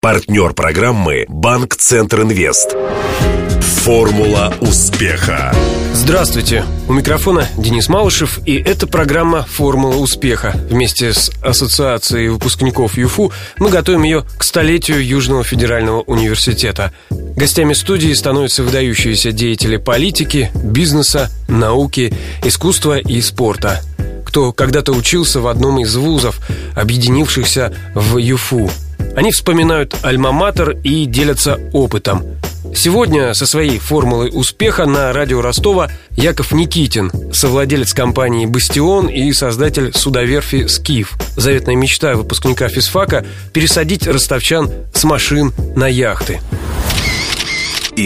Партнер программы «Банк Центр Инвест». Формула успеха. Здравствуйте. У микрофона Денис Малышев, и это программа «Формула успеха». Вместе с Ассоциацией выпускников ЮФУ мы готовим ее к столетию Южного федерального университета. Гостями студии становятся выдающиеся деятели политики, бизнеса, науки, искусства и спорта. Кто когда-то учился в одном из вузов, объединившихся в ЮФУ – они вспоминают альма-матер и делятся опытом. Сегодня со своей формулой успеха на радио Ростова Яков Никитин, совладелец компании «Бастион» и создатель судоверфи «Скиф». Заветная мечта выпускника физфака – пересадить ростовчан с машин на яхты –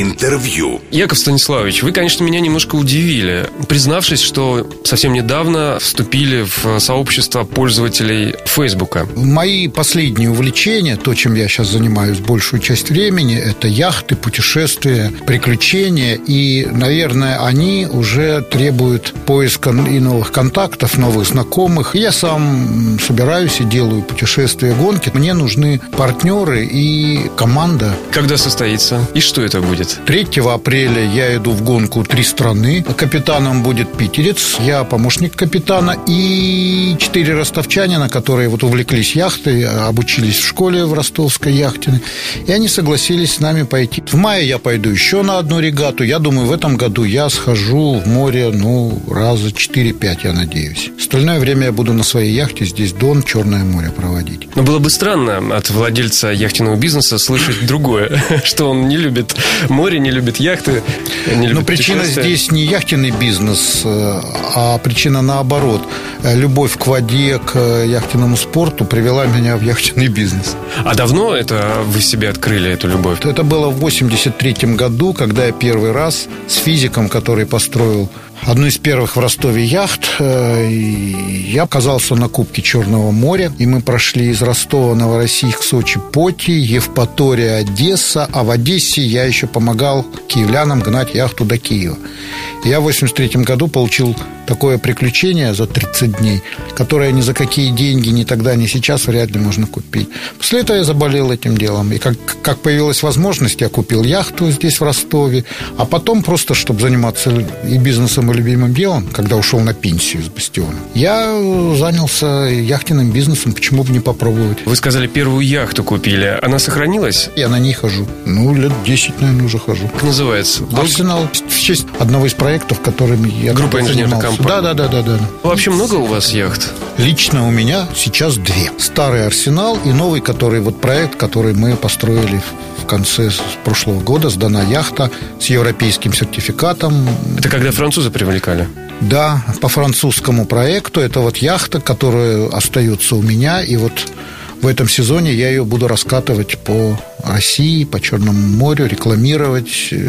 Интервью. Яков Станиславович, вы, конечно, меня немножко удивили, признавшись, что совсем недавно вступили в сообщество пользователей Фейсбука. Мои последние увлечения, то, чем я сейчас занимаюсь большую часть времени, это яхты, путешествия, приключения. И, наверное, они уже требуют поиска и новых контактов, новых знакомых. Я сам собираюсь и делаю путешествия, гонки. Мне нужны партнеры и команда. Когда состоится? И что это будет? Будет? 3 апреля я иду в гонку «Три страны». Капитаном будет питерец, я помощник капитана и четыре ростовчанина, которые вот увлеклись яхтой, обучились в школе в ростовской яхтиной, и они согласились с нами пойти. В мае я пойду еще на одну регату. Я думаю, в этом году я схожу в море, ну, раза 4-5, я надеюсь. Остальное время я буду на своей яхте здесь Дон, Черное море проводить. Но было бы странно от владельца яхтенного бизнеса слышать другое, что он не любит море, не любит яхты, не любит Но причина здесь не яхтенный бизнес, э, а причина наоборот. Любовь к воде, к яхтенному спорту привела меня в яхтенный бизнес. А давно это вы себе открыли, эту любовь? Это было в 83 году, когда я первый раз с физиком, который построил одну из первых в Ростове яхт. Э, я оказался на Кубке Черного моря, и мы прошли из Ростова, Новороссийск, Сочи, Поти, Евпатория, Одесса, а в Одессе я еще помогал киевлянам гнать яхту до Киева. Я в 83 году получил такое приключение за 30 дней, которое ни за какие деньги ни тогда, ни сейчас вряд ли можно купить. После этого я заболел этим делом. И как, как появилась возможность, я купил яхту здесь, в Ростове. А потом просто, чтобы заниматься и бизнесом, и любимым делом, когда ушел на пенсию из Бастиона, я занялся яхтенным бизнесом. Почему бы не попробовать? Вы сказали, первую яхту купили. Она сохранилась? Я на ней хожу. Ну, лет 10, наверное, уже хожу. Как называется? Арсенал. В честь одного из проектов, которыми я Группа инженерных компаний. Да, да, да, да, да. Вообще много у вас яхт? Лично у меня сейчас две. Старый Арсенал и новый, который вот проект, который мы построили в конце прошлого года. Сдана яхта с европейским сертификатом. Это когда французы привлекали? Да, по французскому проекту. Это вот яхта, которая остается у меня. И вот в этом сезоне я ее буду раскатывать по России, по Черному морю, рекламировать, э,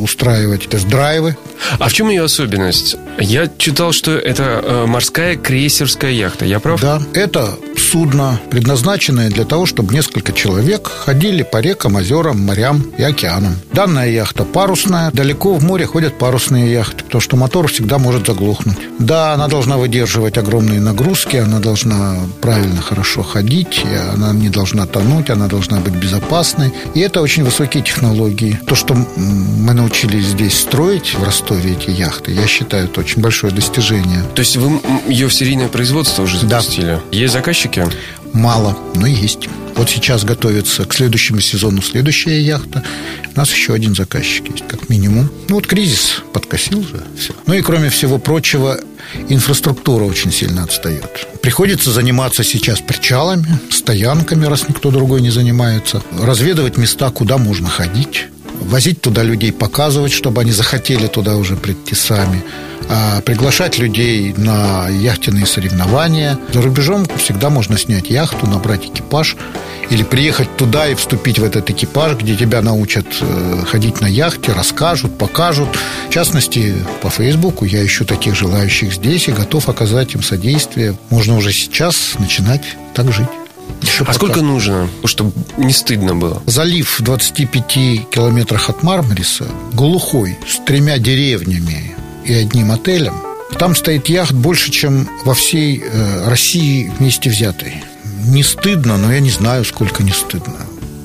устраивать тест-драйвы. А в чем ее особенность? Я читал, что это э, морская крейсерская яхта. Я прав? Да, это судно, предназначенное для того, чтобы несколько человек ходили по рекам, озерам, морям и океанам. Данная яхта парусная. Далеко в море ходят парусные яхты, потому что мотор всегда может заглохнуть. Да, она должна выдерживать огромные нагрузки, она должна правильно, хорошо ходить, она не должна тонуть, она должна быть безопасной. И это очень высокие технологии. То, что мы научились здесь строить в Ростове эти яхты, я считаю, это очень большое достижение. То есть вы ее в серийное производство уже запустили? Да. Есть заказчики? Мало, но есть. Вот сейчас готовится к следующему сезону следующая яхта. У нас еще один заказчик есть, как минимум. Ну, вот кризис подкосил же все. Ну и кроме всего прочего, инфраструктура очень сильно отстает. Приходится заниматься сейчас причалами, стоянками, раз никто другой не занимается, разведывать места, куда можно ходить, возить туда людей, показывать, чтобы они захотели туда уже прийти сами, а приглашать людей на яхтенные соревнования. За рубежом всегда можно снять яхту, набрать экипаж или приехать туда и вступить в этот экипаж, где тебя научат э, ходить на яхте, расскажут, покажут. В частности, по Фейсбуку я ищу таких желающих здесь и готов оказать им содействие. Можно уже сейчас начинать так жить. Еще а пока. сколько нужно, чтобы не стыдно было? Залив в 25 километрах от Мармариса, глухой, с тремя деревнями и одним отелем. Там стоит яхт больше, чем во всей э, России вместе взятой. Не стыдно, но я не знаю, сколько не стыдно.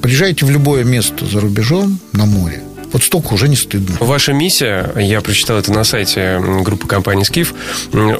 Приезжайте в любое место за рубежом на море. Вот столько уже не стыдно. Ваша миссия, я прочитал это на сайте группы компании «Скиф»,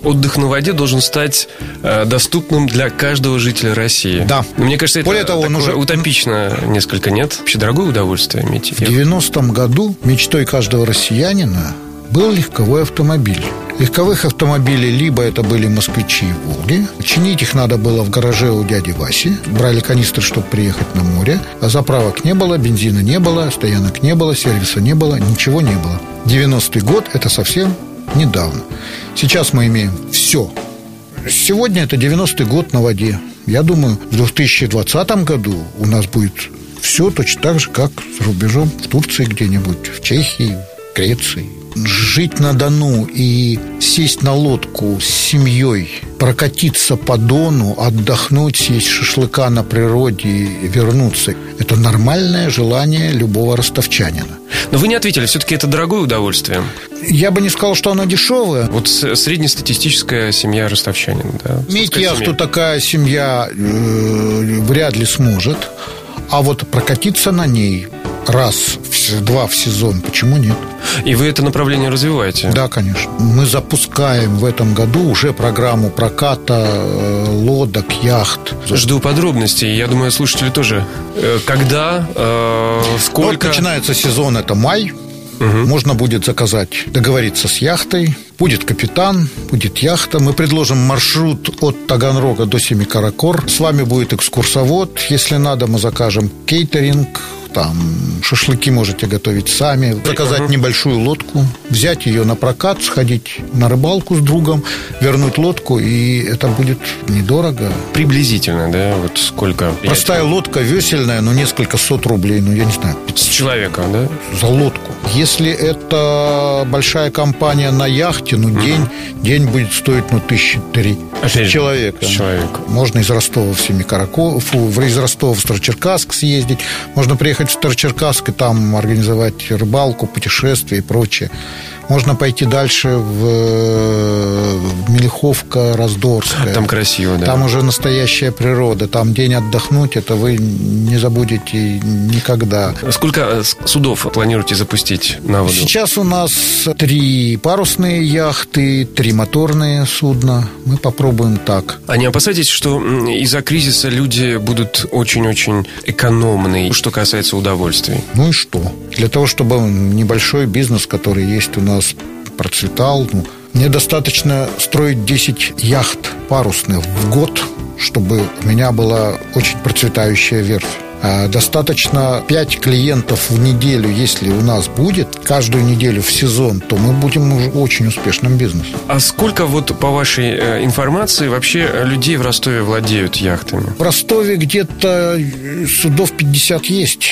отдых на воде должен стать э, доступным для каждого жителя России. Да. Мне кажется, это Более того, он уже... утопично несколько, нет? Вообще дорогое удовольствие иметь. В 90-м году мечтой каждого россиянина был легковой автомобиль. Легковых автомобилей либо это были москвичи и Волги. Чинить их надо было в гараже у дяди Васи. Брали канистры, чтобы приехать на море. А заправок не было, бензина не было, стоянок не было, сервиса не было, ничего не было. 90-й год – это совсем недавно. Сейчас мы имеем все. Сегодня это 90-й год на воде. Я думаю, в 2020 году у нас будет все точно так же, как за рубежом, в Турции где-нибудь, в Чехии, в Греции жить на Дону и сесть на лодку с семьей, прокатиться по Дону, отдохнуть, съесть шашлыка на природе и вернуться – это нормальное желание любого ростовчанина. Но вы не ответили, все-таки это дорогое удовольствие? Я бы не сказал, что оно дешевое. Вот среднестатистическая семья ростовчанина, да? Иметь яхту такая семья э, вряд ли сможет. А вот прокатиться на ней раз, два в сезон, почему нет? И вы это направление развиваете? Да, конечно. Мы запускаем в этом году уже программу проката э, лодок, яхт. Жду подробностей. Я думаю, слушатели тоже. Э, когда, э, сколько? Вот начинается сезон, это май. Угу. Можно будет заказать, договориться с яхтой. Будет капитан, будет яхта. Мы предложим маршрут от Таганрога до Семикаракор. С вами будет экскурсовод. Если надо, мы закажем кейтеринг, там шашлыки можете готовить сами, заказать uh небольшую лодку, взять ее на прокат, сходить на рыбалку с другом, вернуть лодку, и это будет недорого. Приблизительно, да? Вот сколько? Простая лодка весельная, ну, несколько сот рублей, ну, я не знаю. С человека, да? За лодку. Если это большая компания на яхте, ну, uh день, день будет стоить, ну, тысячи три. Человека. С человека. Можно из Ростова в Семикараков, из Ростова в Старочеркасск съездить, можно приехать приехать в Старочеркасск и там организовать рыбалку, путешествия и прочее. Можно пойти дальше в Мелиховка, Раздорская. Там красиво, да. Там уже настоящая природа. Там день отдохнуть, это вы не забудете никогда. Сколько э, судов планируете запустить на воду? Сейчас у нас три парусные яхты, три моторные судна. Мы попробуем так. А не опасайтесь, что из-за кризиса люди будут очень-очень экономны, что касается удовольствий? Ну и что? Для того, чтобы небольшой бизнес, который есть у нас нас процветал. Ну, мне достаточно строить 10 яхт парусных в год, чтобы у меня была очень процветающая верфь. А достаточно 5 клиентов в неделю, если у нас будет, каждую неделю в сезон, то мы будем уже очень успешным бизнесом. А сколько вот по вашей э, информации вообще людей в Ростове владеют яхтами? В Ростове где-то судов 50 есть.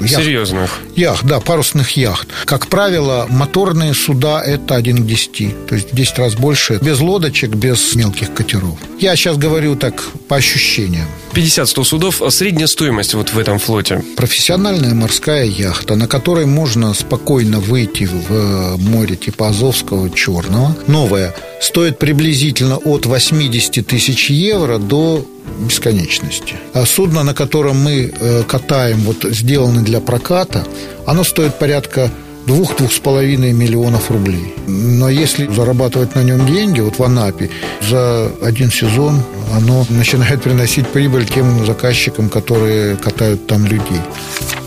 Яхт. Серьезных? Яхт, да, парусных яхт. Как правило, моторные суда – это 1 к 10. То есть в 10 раз больше. Без лодочек, без мелких катеров. Я сейчас говорю так по ощущениям. 50-100 судов. Средняя стоимость вот в этом флоте? Профессиональная морская яхта, на которой можно спокойно выйти в море типа Азовского, Черного. Новая. Стоит приблизительно от 80 тысяч евро до бесконечности. А судно, на котором мы э, катаем, вот сделано для проката, оно стоит порядка двух-двух с половиной миллионов рублей. Но если зарабатывать на нем деньги, вот в Анапе, за один сезон оно начинает приносить прибыль тем заказчикам, которые катают там людей.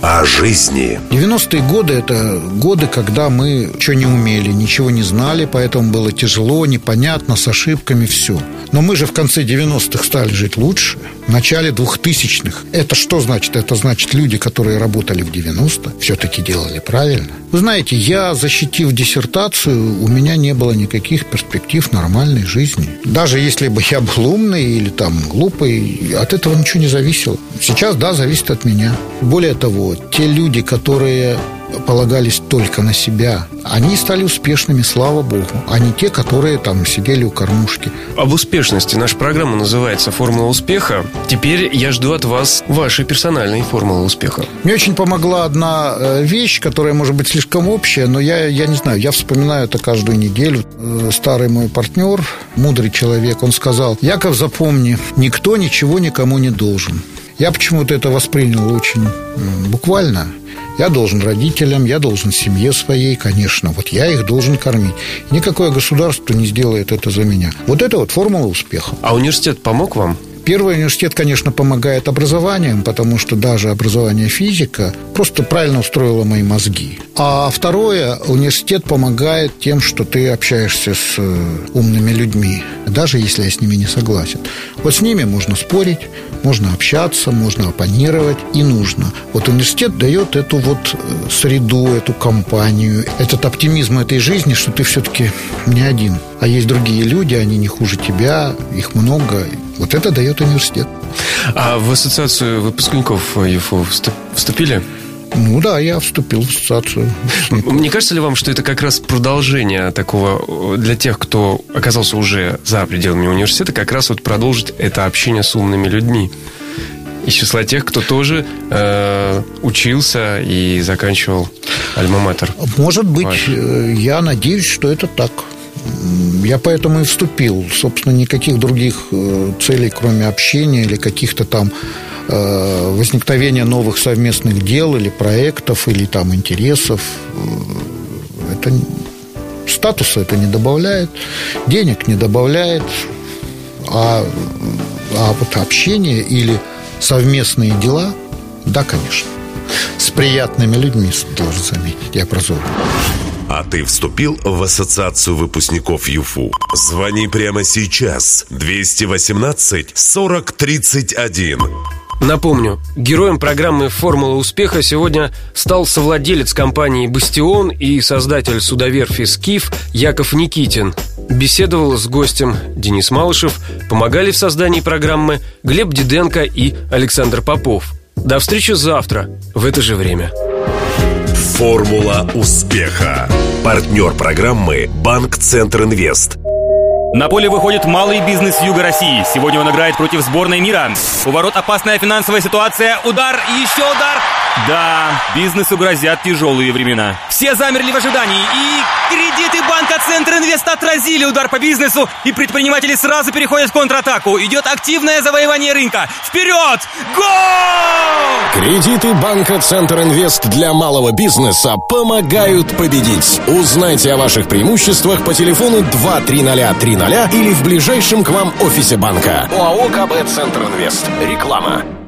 О жизни. 90-е годы – это годы, когда мы что не умели, ничего не знали, поэтому было тяжело, непонятно, с ошибками, все. Но мы же в конце 90-х стали жить лучше, в начале 2000-х. Это что значит? Это значит, люди, которые работали в 90 все-таки делали правильно. Вы знаете, я, защитив диссертацию, у меня не было никаких перспектив нормальной жизни. Даже если бы я был умный или там глупый, от этого ничего не зависело. Сейчас, да, зависит от меня. Более того, те люди, которые полагались только на себя, они стали успешными, слава богу, а не те, которые там сидели у кормушки. Об успешности. Наша программа называется «Формула успеха». Теперь я жду от вас вашей персональной формулы успеха. Мне очень помогла одна э, вещь, которая может быть слишком общая, но я, я не знаю, я вспоминаю это каждую неделю. Э, старый мой партнер, мудрый человек, он сказал, Яков, запомни, никто ничего никому не должен. Я почему-то это воспринял очень буквально. Я должен родителям, я должен семье своей, конечно. Вот я их должен кормить. Никакое государство не сделает это за меня. Вот это вот формула успеха. А университет помог вам? Первый университет, конечно, помогает образованием, потому что даже образование физика просто правильно устроило мои мозги. А второе, университет помогает тем, что ты общаешься с э, умными людьми, даже если я с ними не согласен. Вот с ними можно спорить, можно общаться, можно оппонировать, и нужно. Вот университет дает эту вот э, среду, эту компанию, этот оптимизм этой жизни, что ты все-таки не один, а есть другие люди, они не хуже тебя, их много, вот это дает университет. А в ассоциацию выпускников ЮФУ вступили? Ну да, я вступил в ассоциацию. Не кажется ли вам, что это как раз продолжение такого для тех, кто оказался уже за пределами университета, как раз вот продолжить это общение с умными людьми? Из числа тех, кто тоже э, учился и заканчивал альма-матер. Может быть, Ваш. Э, я надеюсь, что это так. Я поэтому и вступил. Собственно, никаких других э, целей, кроме общения или каких-то там э, возникновения новых совместных дел или проектов, или там интересов. Э, это статуса это не добавляет, денег не добавляет, а, а вот общение или совместные дела, да, конечно. С приятными людьми, должен заметить, и образованными. А ты вступил в ассоциацию выпускников ЮФУ? Звони прямо сейчас. 218 40 31. Напомню, героем программы «Формула успеха» сегодня стал совладелец компании «Бастион» и создатель судоверфи «Скиф» Яков Никитин. Беседовал с гостем Денис Малышев, помогали в создании программы Глеб Диденко и Александр Попов. До встречи завтра в это же время. Формула успеха. Партнер программы Банк Центр Инвест. На поле выходит малый бизнес Юга России. Сегодня он играет против сборной мира. У ворот опасная финансовая ситуация. Удар, еще удар. Да, бизнесу грозят тяжелые времена. Все замерли в ожидании. И кредиты банка Центр Инвест отразили удар по бизнесу. И предприниматели сразу переходят в контратаку. Идет активное завоевание рынка. Вперед! Гол! Кредиты банка Центр Инвест для малого бизнеса помогают победить. Узнайте о ваших преимуществах по телефону 23030 или в ближайшем к вам офисе банка. ОАО КБ Центр Инвест. Реклама.